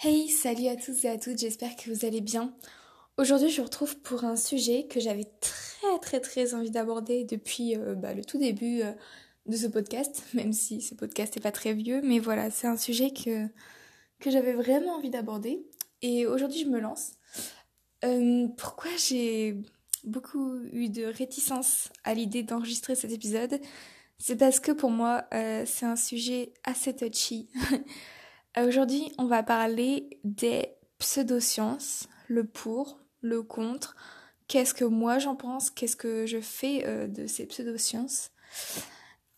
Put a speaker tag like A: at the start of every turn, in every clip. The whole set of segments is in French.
A: Hey, salut à tous et à toutes, j'espère que vous allez bien. Aujourd'hui, je vous retrouve pour un sujet que j'avais très très très envie d'aborder depuis euh, bah, le tout début euh, de ce podcast, même si ce podcast n'est pas très vieux, mais voilà, c'est un sujet que, que j'avais vraiment envie d'aborder. Et aujourd'hui, je me lance. Euh, pourquoi j'ai beaucoup eu de réticence à l'idée d'enregistrer cet épisode? C'est parce que pour moi, c'est un sujet assez touchy. Aujourd'hui, on va parler des pseudosciences, le pour, le contre, qu'est-ce que moi j'en pense, qu'est-ce que je fais euh, de ces pseudosciences?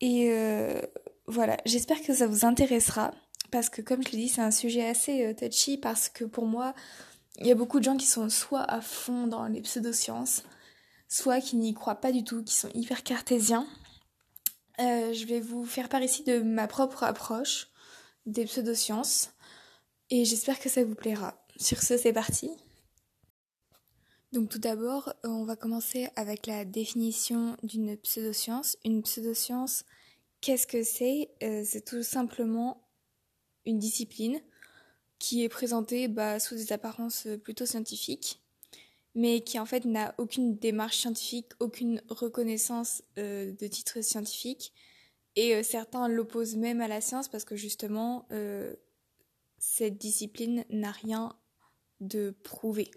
A: Et euh, voilà, j'espère que ça vous intéressera, parce que comme je l'ai dit, c'est un sujet assez euh, touchy, parce que pour moi, il y a beaucoup de gens qui sont soit à fond dans les pseudosciences, soit qui n'y croient pas du tout, qui sont hyper cartésiens. je vais vous faire part ici de ma propre approche des pseudosciences et j'espère que ça vous plaira. Sur ce, c'est parti. Donc tout d'abord, on va commencer avec la définition d'une pseudoscience. Une pseudoscience, qu'est-ce que c'est? Euh, C'est tout simplement une discipline qui est présentée bah, sous des apparences plutôt scientifiques, mais qui en fait n'a aucune démarche scientifique, aucune reconnaissance euh, de titre scientifique, et euh, certains l'opposent même à la science parce que justement, euh, cette discipline n'a rien de prouvé.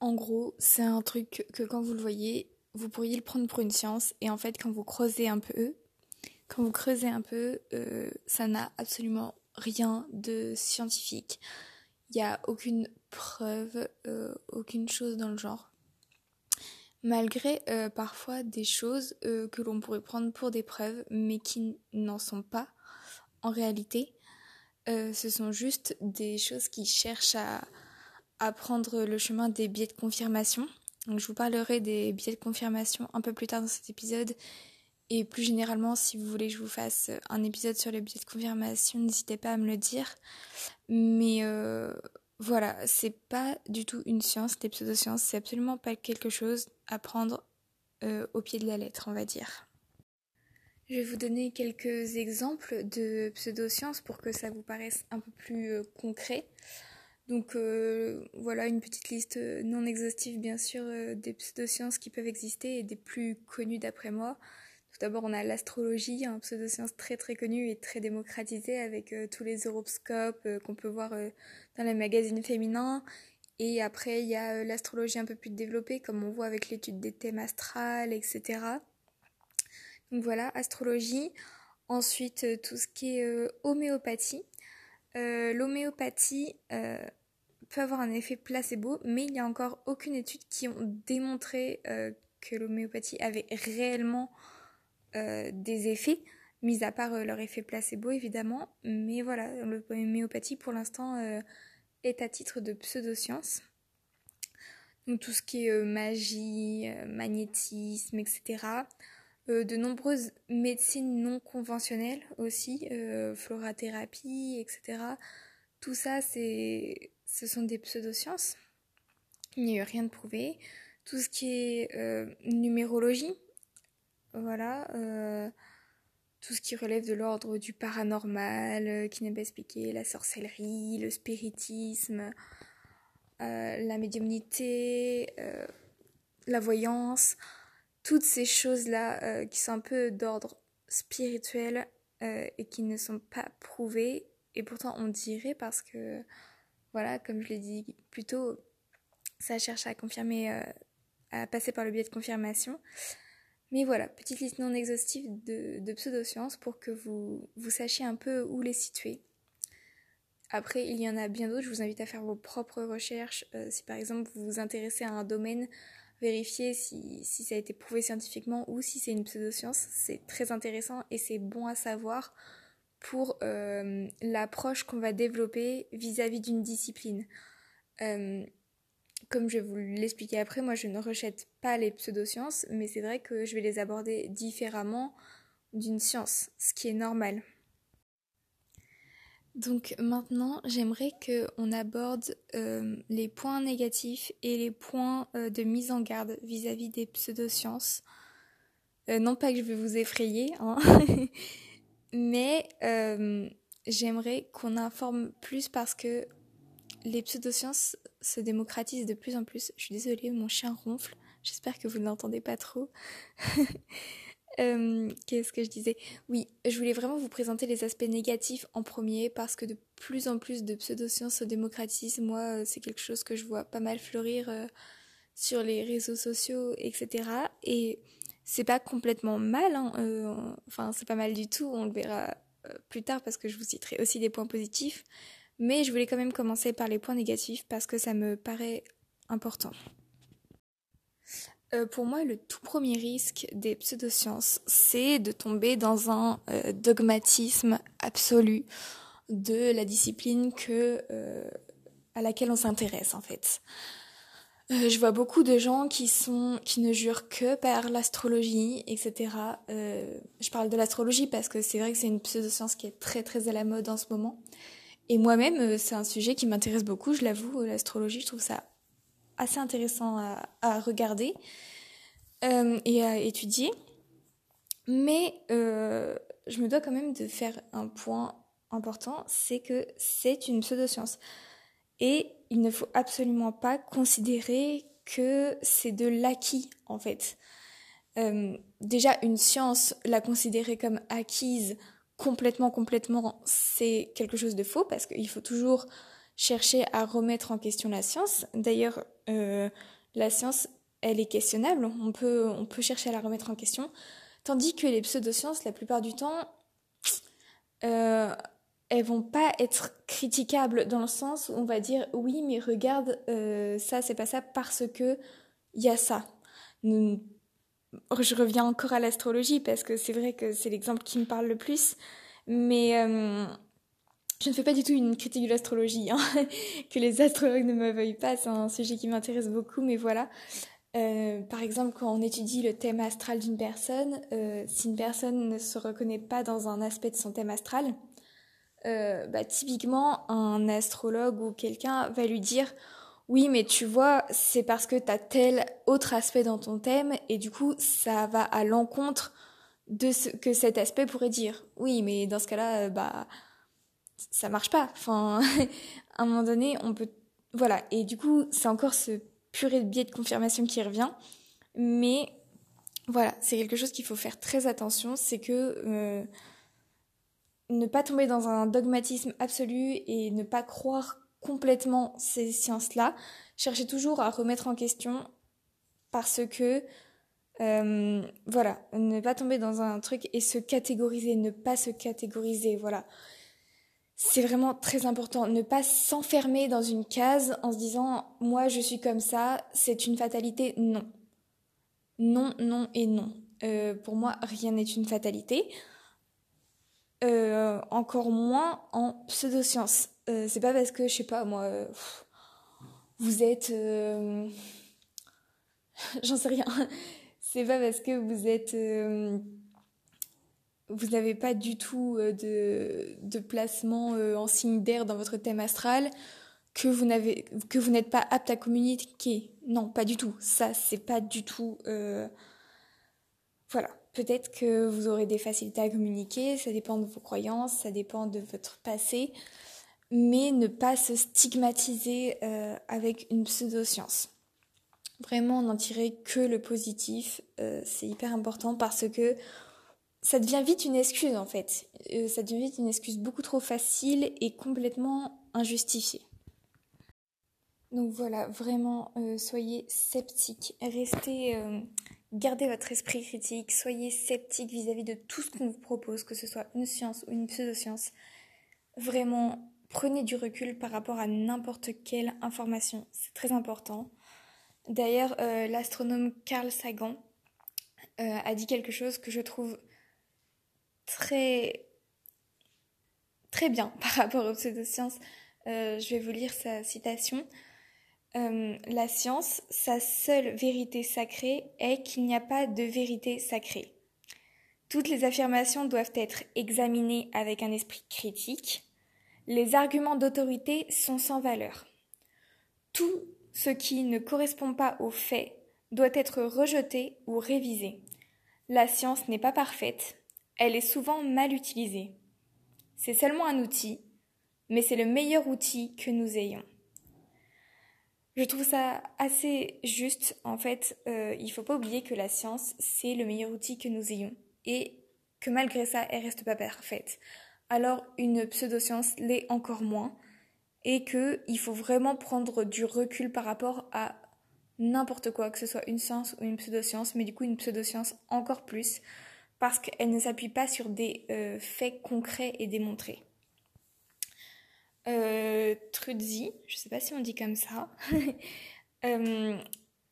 A: En gros, c'est un truc que quand vous le voyez, vous pourriez le prendre pour une science et en fait quand vous creusez un peu, quand vous creusez un peu, euh, ça n'a absolument rien de scientifique. Il n'y a aucune preuve, aucune chose dans le genre malgré euh, parfois des choses euh, que l'on pourrait prendre pour des preuves, mais qui n'en sont pas en réalité. Euh, ce sont juste des choses qui cherchent à, prendre le chemin des biais de confirmation. Donc, je vous parlerai des biais de confirmation un peu plus tard dans cet épisode. Et plus généralement, si vous voulez que je vous fasse un épisode sur les biais de confirmation, n'hésitez pas à me le dire. Mais voilà, c'est pas du tout une science, les pseudosciences, c'est absolument pas quelque chose à prendre euh, au pied de la lettre, on va dire. Je vais vous donner quelques exemples de pseudosciences pour que ça vous paraisse un peu plus euh, concret. Donc euh, voilà une petite liste non exhaustive bien sûr des pseudosciences qui peuvent exister et des plus connues d'après moi. Tout d'abord, on a l'astrologie, un pseudo-science très très connue et très démocratisée avec tous les horoscopes qu'on peut voir dans les magazines féminins. Et après, il y a l'astrologie un peu plus développée, comme on voit avec l'étude des thèmes astrales, etc. Donc voilà, astrologie. Ensuite, tout ce qui est homéopathie. L'homéopathie peut avoir un effet placebo, mais il n'y a encore aucune étude qui ont démontré que l'homéopathie avait réellement euh, des effets, mis à part euh, leur effet placebo évidemment. Mais voilà, l'homéopathie pour l'instant euh, est à titre de pseudoscience. Donc tout ce qui est magie, magnétisme, etc. de nombreuses médecines non conventionnelles aussi, florathérapie, etc. Tout ça, c'est, ce sont des pseudosciences. Il n'y a eu rien de prouvé. Tout ce qui est numérologie, voilà. Euh, tout ce qui relève de l'ordre du paranormal, euh, qui n'est pas expliqué, la sorcellerie, le spiritisme, euh, la médiumnité, la voyance, toutes ces choses-là qui sont un peu d'ordre spirituel et qui ne sont pas prouvées. Et pourtant on dirait parce que, voilà, comme je l'ai dit plus tôt, ça cherche à confirmer, à passer par le biais de confirmation. Mais voilà, petite liste non exhaustive de, pseudosciences pour que vous, vous sachiez un peu où les situer. Après, il y en a bien d'autres, je vous invite à faire vos propres recherches. Euh, si par exemple vous vous intéressez à un domaine, vérifiez si, ça a été prouvé scientifiquement ou si c'est une pseudoscience. C'est très intéressant et c'est bon à savoir pour euh, l'approche qu'on va développer vis-à-vis d'une discipline. Euh, comme je vais vous l'expliquer après, moi je ne rejette pas les pseudosciences, mais c'est vrai que je vais les aborder différemment d'une science, ce qui est normal. Donc maintenant, j'aimerais qu'on aborde euh, les points négatifs et les points euh, de mise en garde vis-à-vis des pseudosciences. Euh, non pas que je vais vous effrayer, hein, mais j'aimerais qu'on informe plus parce que les pseudosciences se démocratisent de plus en plus. Je suis désolée, mon chien ronfle. J'espère que vous ne l'entendez pas trop. Euh, qu'est-ce que je disais? Oui, je voulais vraiment vous présenter les aspects négatifs en premier parce que de plus en plus de pseudosciences se démocratisent. Moi, euh, c'est quelque chose que je vois pas mal fleurir euh, sur les réseaux sociaux, etc. Et c'est pas complètement mal, hein, enfin, c'est pas mal du tout. On le verra plus tard parce que je vous citerai aussi des points positifs. Mais je voulais quand même commencer par les points négatifs parce que ça me paraît important. Euh, pour moi, le tout premier risque des pseudosciences, c'est de tomber dans un euh, dogmatisme absolu de la discipline que, euh, à laquelle on s'intéresse en fait. je vois beaucoup de gens qui sont qui ne jurent que par l'astrologie, etc. je parle de l'astrologie parce que c'est vrai que c'est une pseudoscience qui est très très à la mode en ce moment. Et moi-même, c'est un sujet qui m'intéresse beaucoup, je l'avoue, l'astrologie, je trouve ça assez intéressant à, regarder euh, et à étudier. Mais euh, je me dois quand même de faire un point important, c'est que c'est une pseudoscience. Et il ne faut absolument pas considérer que c'est de l'acquis, en fait. Euh, déjà, une science, la considérer comme acquise complètement, complètement, c'est quelque chose de faux, parce qu'il faut toujours chercher à remettre en question la science. D'ailleurs, euh, la science, elle est questionnable, on peut, chercher à la remettre en question, tandis que les pseudosciences, la plupart du temps, euh, elles vont pas être critiquables dans le sens où on va dire oui, mais regarde, euh, ça, c'est pas ça parce que il y a ça. Je reviens encore à l'astrologie parce que c'est vrai que c'est l'exemple qui me parle le plus, mais euh, je ne fais pas du tout une critique de l'astrologie, hein. que les astrologues ne me veuillent pas, c'est un sujet qui m'intéresse beaucoup, mais voilà. Euh, par exemple, quand on étudie le thème astral d'une personne, euh, si une personne ne se reconnaît pas dans un aspect de son thème astral, bah, typiquement, un astrologue ou quelqu'un va lui dire oui, mais tu vois, c'est parce que tu as tel autre aspect dans ton thème, et du coup, ça va à l'encontre de ce que cet aspect pourrait dire. Oui, mais dans ce cas-là, bah ça marche pas. Enfin, à un moment donné, on peut. Voilà. Et du coup, c'est encore ce purée de biais de confirmation qui revient. Mais voilà, c'est quelque chose qu'il faut faire très attention. C'est que euh, ne pas tomber dans un dogmatisme absolu et ne pas croire complètement ces sciences-là. Chercher toujours à remettre en question parce que. Euh, voilà, ne pas tomber dans un truc et se catégoriser, ne pas se catégoriser, voilà c'est vraiment très important. Ne pas s'enfermer dans une case en se disant moi je suis comme ça, c'est une fatalité. Non. Non, non et non. Euh, pour moi, rien n'est une fatalité. Euh, encore moins en pseudosciences. Euh, c'est pas parce que, je sais pas, moi, vous êtes. J'en sais rien. c'est pas parce que vous êtes vous n'avez pas du tout euh, de, de placement euh, en signe d'air dans votre thème astral, que vous n'êtes pas apte à communiquer. Non, pas du tout. Ça, c'est pas du tout. Euh, voilà. Peut-être que vous aurez des facilités à communiquer, ça dépend de vos croyances, ça dépend de votre passé, mais ne pas se stigmatiser avec une pseudo-science. Vraiment, n'en tirer que le positif, c'est hyper important parce que ça devient vite une excuse en fait. Euh, ça devient vite une excuse beaucoup trop facile et complètement injustifiée. Donc voilà, vraiment, euh, soyez sceptiques, restez, euh, gardez votre esprit critique, soyez sceptiques vis-à-vis de tout ce qu'on vous propose, que ce soit une science ou une pseudo-science. Vraiment, prenez du recul par rapport à n'importe quelle information, c'est très important. D'ailleurs, l'astronome Carl Sagan a dit quelque chose que je trouve très très bien par rapport aux pseudosciences. Euh, je vais vous lire sa citation. Euh, la science, sa seule vérité sacrée est qu'il n'y a pas de vérité sacrée. Toutes les affirmations doivent être examinées avec un esprit critique. Les arguments d'autorité sont sans valeur. Tout ce qui ne correspond pas aux faits doit être rejeté ou révisé. La science n'est pas parfaite, elle est souvent mal utilisée. C'est seulement un outil, mais c'est le meilleur outil que nous ayons. Je trouve ça assez juste. En fait, euh, il ne faut pas oublier que la science, c'est le meilleur outil que nous ayons. Et que malgré ça, elle reste pas parfaite. Alors, une pseudoscience l'est encore moins. Et qu'il faut vraiment prendre du recul par rapport à n'importe quoi, que ce soit une science ou une pseudoscience, mais du coup une pseudoscience encore plus, parce qu'elle ne s'appuie pas sur des euh, faits concrets et démontrés. Euh, Trudzi, je ne sais pas si on dit comme ça, euh,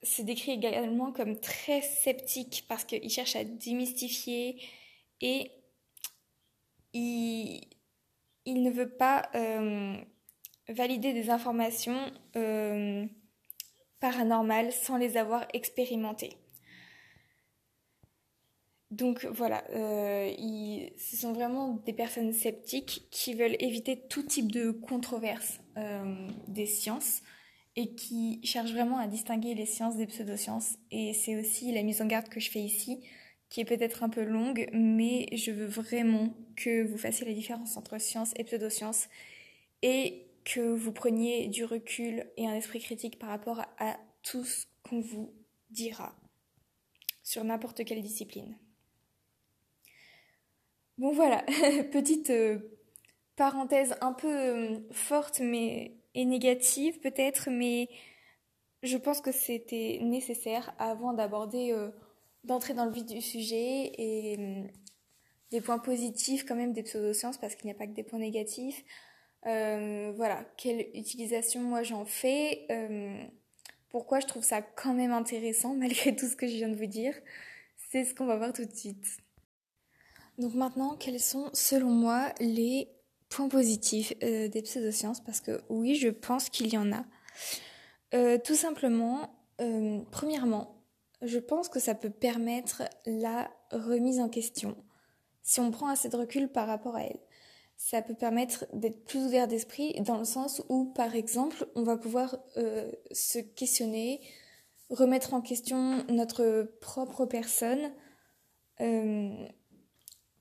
A: se décrit également comme très sceptique parce qu'il cherche à démystifier et il, ne veut pas euh, valider des informations euh, paranormales sans les avoir expérimentées. Donc voilà, euh, ce sont vraiment des personnes sceptiques qui veulent éviter tout type de controverse des sciences et qui cherchent vraiment à distinguer les sciences des pseudosciences. Et c'est aussi la mise en garde que je fais ici, qui est peut-être un peu longue, mais je veux vraiment que vous fassiez la différence entre science et pseudosciences et que vous preniez du recul et un esprit critique par rapport à tout ce qu'on vous dira sur n'importe quelle discipline. Bon voilà, petite euh, parenthèse un peu euh, forte mais et négative peut-être, mais je pense que c'était nécessaire avant d'aborder, euh, d'entrer dans le vif du sujet et des points positifs quand même des pseudosciences parce qu'il n'y a pas que des points négatifs. voilà, quelle utilisation moi j'en fais, pourquoi je trouve ça quand même intéressant malgré tout ce que je viens de vous dire, c'est ce qu'on va voir tout de suite. Donc maintenant, quels sont selon moi les points positifs euh, des pseudosciences? Parce que oui, je pense qu'il y en a. Euh, tout simplement, euh, premièrement, je pense que ça peut permettre la remise en question. Si on prend assez de recul par rapport à elle, ça peut permettre d'être plus ouvert d'esprit dans le sens où, par exemple, on va pouvoir se questionner, remettre en question notre propre personne.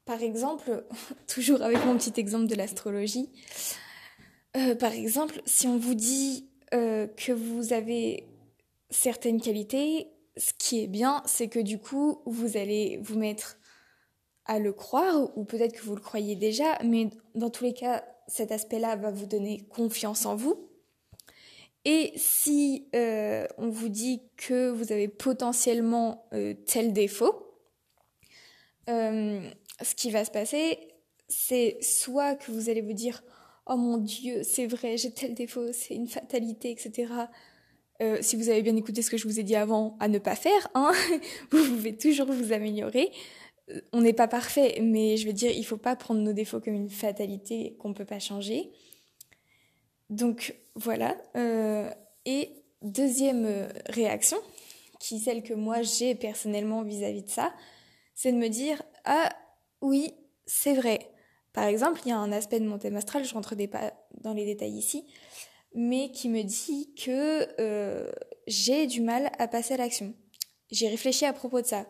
A: Par exemple, toujours avec mon petit exemple de l'astrologie, euh, par exemple, si on vous dit euh, que vous avez certaines qualités, ce qui est bien, c'est que du coup, vous allez vous mettre à le croire, ou peut-être que vous le croyez déjà, mais dans tous les cas, cet aspect-là va vous donner confiance en vous. Et si euh, on vous dit que vous avez potentiellement tel défaut, ce qui va se passer, c'est soit que vous allez vous dire Oh mon Dieu, c'est vrai, j'ai tel défaut, c'est une fatalité, etc. Euh, si vous avez bien écouté ce que je vous ai dit avant, à ne pas faire, hein, vous pouvez toujours vous améliorer. Euh, on n'est pas parfait, mais je veux dire, il faut pas prendre nos défauts comme une fatalité qu'on ne peut pas changer. Donc voilà. Euh, et deuxième réaction, qui est celle que moi j'ai personnellement vis-à-vis -vis de ça, c'est de me dire ah oui, c'est vrai. Par exemple, il y a un aspect de mon thème astral, je rentre pas dans les détails ici, mais qui me dit que euh, j'ai du mal à passer à l'action. J'ai réfléchi à propos de ça.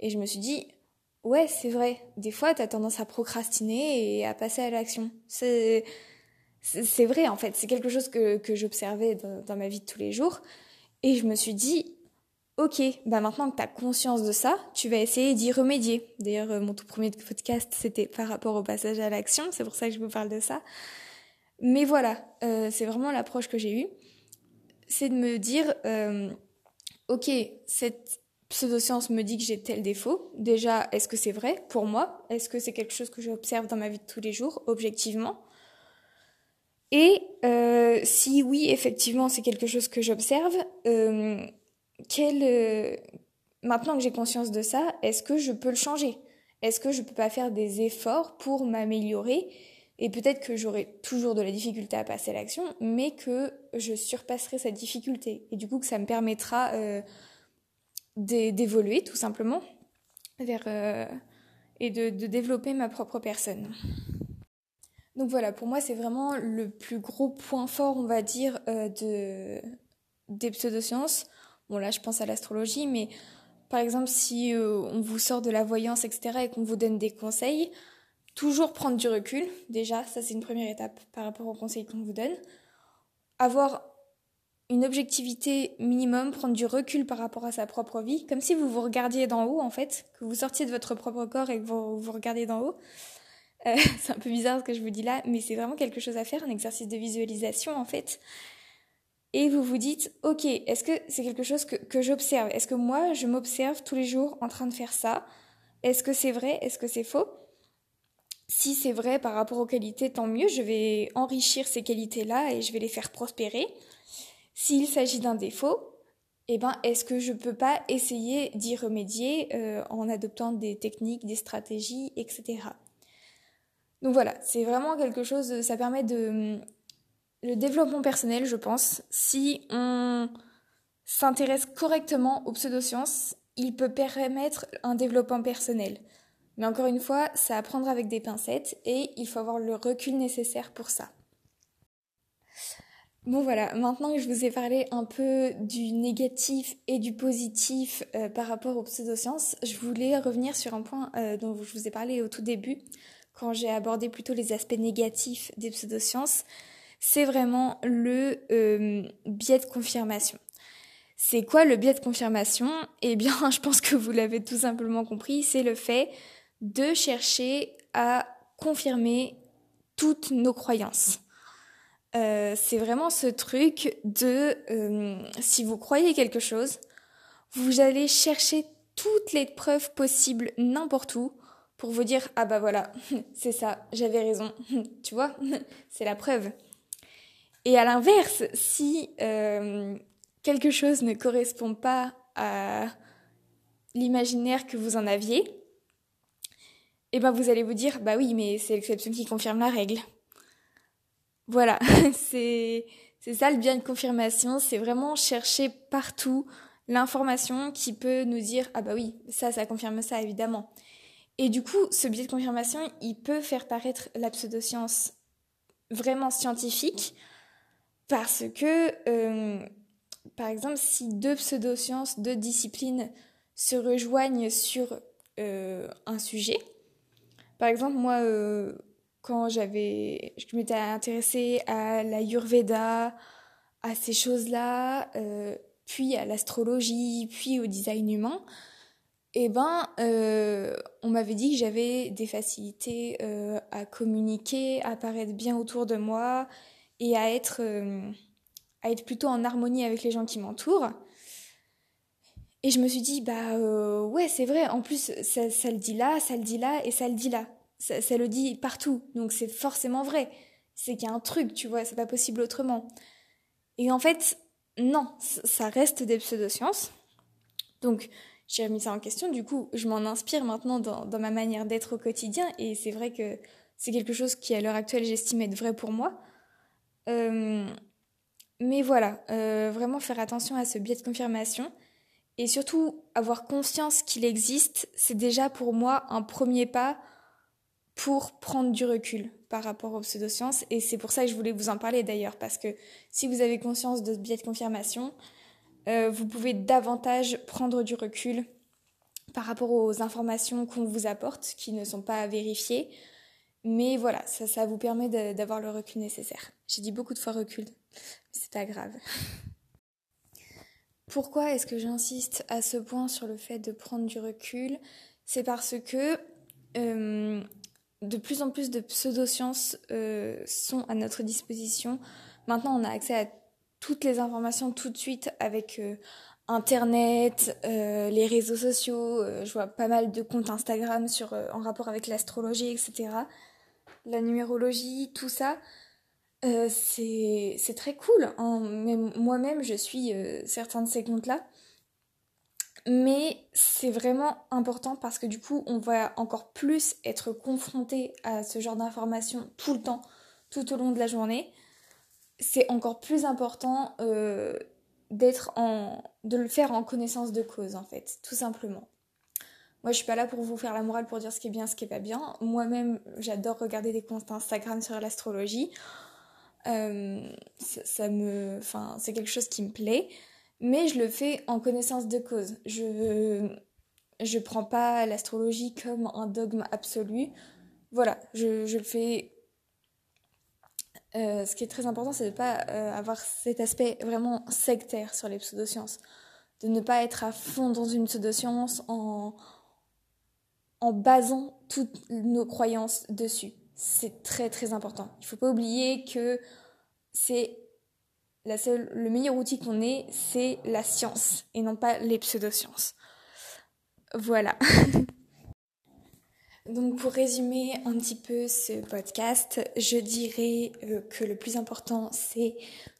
A: Et je me suis dit, ouais, c'est vrai. Des fois, tu as tendance à procrastiner et à passer à l'action. C'est, vrai, en fait. C'est quelque chose que, que j'observais dans, dans ma vie de tous les jours. Et je me suis dit, Ok, bah maintenant que tu as conscience de ça, tu vas essayer d'y remédier. D'ailleurs, euh, mon tout premier podcast, c'était par rapport au passage à l'action, c'est pour ça que je vous parle de ça. Mais voilà, euh, c'est vraiment l'approche que j'ai eue. C'est de me dire, euh, ok, cette pseudoscience me dit que j'ai tel défaut. Déjà, est-ce que c'est vrai pour moi? Est-ce que c'est quelque chose que j'observe dans ma vie de tous les jours, objectivement? Et si oui, effectivement, c'est quelque chose que j'observe, euh, maintenant que j'ai conscience de ça, est-ce que je peux le changer? Est-ce que je peux pas faire des efforts pour m'améliorer et peut-être que j'aurai toujours de la difficulté à passer à l'action, mais que je surpasserai cette difficulté et du coup que ça me permettra euh, d'évoluer tout simplement vers euh, et de, développer ma propre personne. Donc voilà, pour moi c'est vraiment le plus gros point fort, on va dire, de des pseudosciences. Bon là je pense à l'astrologie, mais par exemple si euh, on vous sort de la voyance, etc., et qu'on vous donne des conseils, toujours prendre du recul, déjà, ça c'est une première étape par rapport aux conseils qu'on vous donne. Avoir une objectivité minimum, prendre du recul par rapport à sa propre vie, comme si vous vous regardiez d'en haut en fait, que vous sortiez de votre propre corps et que vous vous regardez d'en haut. Euh, c'est un peu bizarre ce que je vous dis là, mais c'est vraiment quelque chose à faire, un exercice de visualisation en fait. Et vous vous dites, ok, est-ce que c'est quelque chose que, que j'observe? Est-ce que moi, je m'observe tous les jours en train de faire ça? Est-ce que c'est vrai? Est-ce que c'est faux? Si c'est vrai par rapport aux qualités, tant mieux, je vais enrichir ces qualités-là et je vais les faire prospérer. S'il s'agit d'un défaut, eh ben, est-ce que je peux pas essayer d'y remédier euh, en adoptant des techniques, des stratégies, etc. Donc voilà, c'est vraiment quelque chose, ça permet de... Le développement personnel, je pense, si on s'intéresse correctement aux pseudosciences, il peut permettre un développement personnel. Mais encore une fois, ça à prendre avec des pincettes et il faut avoir le recul nécessaire pour ça. Bon voilà, maintenant que je vous ai parlé un peu du négatif et du positif euh, par rapport aux pseudosciences, je voulais revenir sur un point euh, dont je vous ai parlé au tout début, quand j'ai abordé plutôt les aspects négatifs des pseudosciences. C'est vraiment le euh, biais de confirmation. C'est quoi le biais de confirmation? Eh bien, je pense que vous l'avez tout simplement compris, c'est le fait de chercher à confirmer toutes nos croyances. Euh, c'est vraiment ce truc de euh, si vous croyez quelque chose, vous allez chercher toutes les preuves possibles n'importe où pour vous dire ah bah voilà, c'est ça, j'avais raison. tu vois, c'est la preuve. Et à l'inverse, si euh, quelque chose ne correspond pas à l'imaginaire que vous en aviez, eh ben vous allez vous dire bah oui, mais c'est l'exception qui confirme la règle. Voilà, c'est c'est ça le bien de confirmation, c'est vraiment chercher partout l'information qui peut nous dire ah bah oui, ça ça confirme ça évidemment. Et du coup, ce biais de confirmation, il peut faire paraître la pseudoscience vraiment scientifique parce que euh, par exemple, si deux pseudosciences, deux disciplines se rejoignent sur euh, un sujet, par exemple, moi, euh, quand j'avais, je m'étais intéressée à la Yurveda, à ces choses-là, euh, puis à l'astrologie, puis au design humain, eh ben, euh, on m'avait dit que j'avais des facilités à communiquer, à paraître bien autour de moi et à être, à être plutôt en harmonie avec les gens qui m'entourent. Et je me suis dit, bah ouais, c'est vrai, en plus, ça, ça le dit là, ça le dit là et ça le dit là ça, le dit partout, donc c'est forcément vrai. C'est qu'il y a un truc, tu vois, c'est pas possible autrement. Et en fait, non, ça reste des pseudosciences. Donc, j'ai remis ça en question. Du coup, je m'en inspire maintenant dans, ma manière d'être au quotidien. Et c'est vrai que c'est quelque chose qui, à l'heure actuelle, j'estime être vrai pour moi. Euh, mais voilà, euh, vraiment faire attention à ce biais de confirmation. Et surtout, avoir conscience qu'il existe, c'est déjà pour moi un premier pas pour prendre du recul par rapport aux pseudosciences. Et c'est pour ça que je voulais vous en parler d'ailleurs, parce que si vous avez conscience de ce biais de confirmation, euh, vous pouvez davantage prendre du recul par rapport aux informations qu'on vous apporte, qui ne sont pas vérifiées. Mais voilà, ça, vous permet d'avoir le recul nécessaire. J'ai dit beaucoup de fois recul, mais c'est pas grave. Pourquoi est-ce que j'insiste à ce point sur le fait de prendre du recul? C'est parce que euh, de plus en plus de pseudosciences euh, sont à notre disposition. Maintenant, on a accès à toutes les informations tout de suite avec euh, Internet, euh, les réseaux sociaux. je vois pas mal de comptes Instagram en rapport avec l'astrologie, etc. La numérologie, tout ça. C'est très cool. Hein. Moi-même, je suis certains de ces comptes-là. Mais c'est vraiment important parce que du coup, on va encore plus être confronté à ce genre d'informations tout le temps, tout au long de la journée. C'est encore plus important euh, d'être en, de le faire en connaissance de cause en fait, tout simplement. Moi, je suis pas là pour vous faire la morale pour dire ce qui est bien, ce qui est pas bien. Moi-même, j'adore regarder des comptes Instagram sur l'astrologie. Euh, ça, me, enfin, c'est quelque chose qui me plaît mais je le fais en connaissance de cause. Je je prends pas l'astrologie comme un dogme absolu. voilà, je, je le fais. ce qui est très important, c'est de ne pas avoir cet aspect vraiment sectaire sur les pseudosciences. De ne pas être à fond dans une pseudoscience en, en basant toutes nos croyances dessus. C'est très très important. Il ne faut pas oublier que c'est la seule, le meilleur outil qu'on ait, c'est la science et non pas les pseudosciences. Voilà. Donc pour résumer un petit peu ce podcast, je dirais euh, que le plus important c'est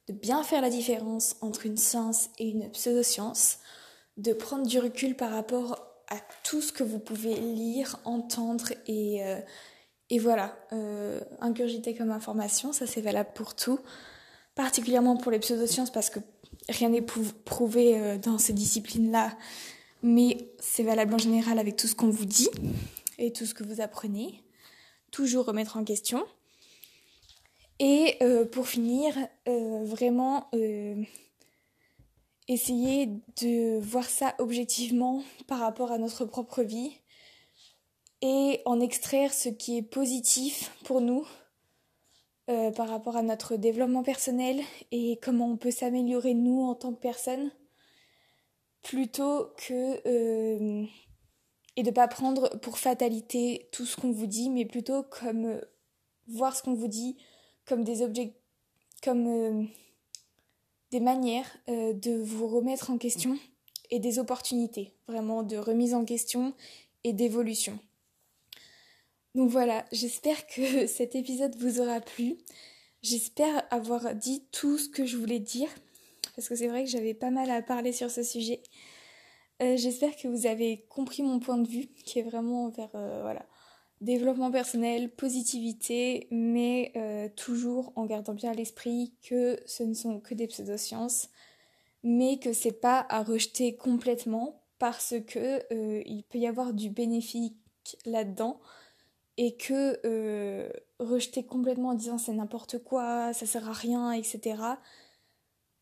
A: de bien faire la différence entre une science et une pseudoscience, de prendre du recul par rapport à tout ce que vous pouvez lire, entendre et, euh, et voilà, euh, comme information, ça c'est valable pour tout, particulièrement pour les pseudosciences parce que rien n'est prouvé euh, dans ces disciplines-là, mais c'est valable en général avec tout ce qu'on vous dit et tout ce que vous apprenez, toujours remettre en question. Et pour finir, vraiment essayer de voir ça objectivement par rapport à notre propre vie et en extraire ce qui est positif pour nous euh, par rapport à notre développement personnel et comment on peut s'améliorer nous en tant que personne plutôt que euh, et de pas prendre pour fatalité tout ce qu'on vous dit mais plutôt comme euh, voir ce qu'on vous dit comme des objets comme des manières de vous remettre en question et des opportunités, vraiment de remise en question et d'évolution. Donc voilà, j'espère que cet épisode vous aura plu. J'espère avoir dit tout ce que je voulais dire, parce que c'est vrai que j'avais pas mal à parler sur ce sujet. Euh, j'espère que vous avez compris mon point de vue, qui est vraiment vers euh, voilà, développement personnel, positivité, mais euh, toujours en gardant bien à l'esprit que ce ne sont que des pseudosciences, mais que c'est pas à rejeter complètement parce que il peut y avoir du bénéfique là-dedans et que euh, rejeter complètement en disant c'est n'importe quoi, ça sert à rien, etc.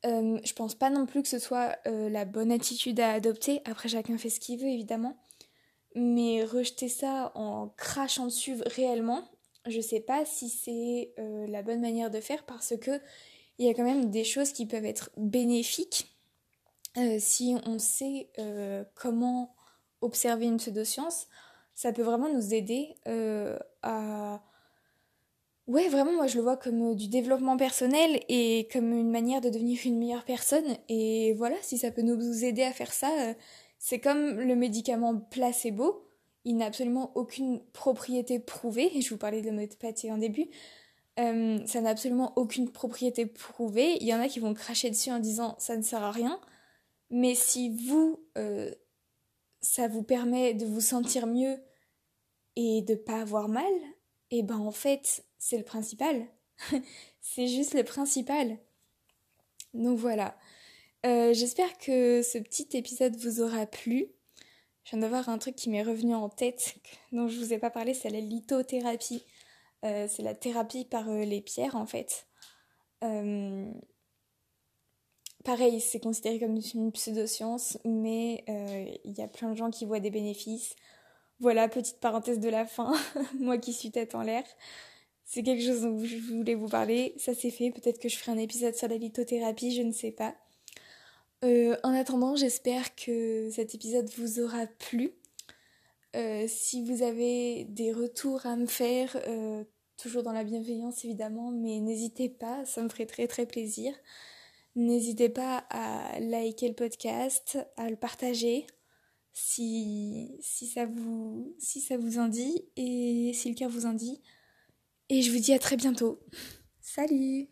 A: je pense pas non plus que ce soit la bonne attitude à adopter. Après, chacun fait ce qu'il veut, évidemment mais rejeter ça en crachant dessus réellement, je sais pas si c'est euh, la bonne manière de faire parce que il y a quand même des choses qui peuvent être bénéfiques euh, si on sait euh, comment observer une pseudoscience. Ça peut vraiment nous aider à Ouais, vraiment, moi je le vois comme du développement personnel et comme une manière de devenir une meilleure personne. Et voilà, si ça peut nous aider à faire ça, c'est comme le médicament placebo, il n'a absolument aucune propriété prouvée, je vous parlais de l'homéopathie en début, euh, ça n'a absolument aucune propriété prouvée. Il y en a qui vont cracher dessus en disant ça ne sert à rien, mais si vous, euh, ça vous permet de vous sentir mieux et de pas avoir mal, et eh ben en fait, c'est le principal. c'est juste le principal. Donc voilà. Euh, j'espère que ce petit épisode vous aura plu. Je viens d'avoir un truc qui m'est revenu en tête, dont je vous ai pas parlé, c'est la lithothérapie. Euh, c'est la thérapie par euh, les pierres en fait. Pareil, c'est considéré comme une pseudoscience, mais il y a plein de gens qui voient des bénéfices. Voilà, petite parenthèse de la fin, moi qui suis tête en l'air. C'est quelque chose dont je voulais vous parler, ça c'est fait, peut-être que je ferai un épisode sur la lithothérapie, je ne sais pas. Euh, en attendant, j'espère que cet épisode vous aura plu. Euh, si vous avez des retours à me faire, euh, toujours dans la bienveillance évidemment, mais n'hésitez pas, ça me ferait très très plaisir. N'hésitez pas à liker le podcast, à le partager si, si, ça vous, ça vous en dit et si le cœur vous en dit. Et je vous dis à très bientôt. Salut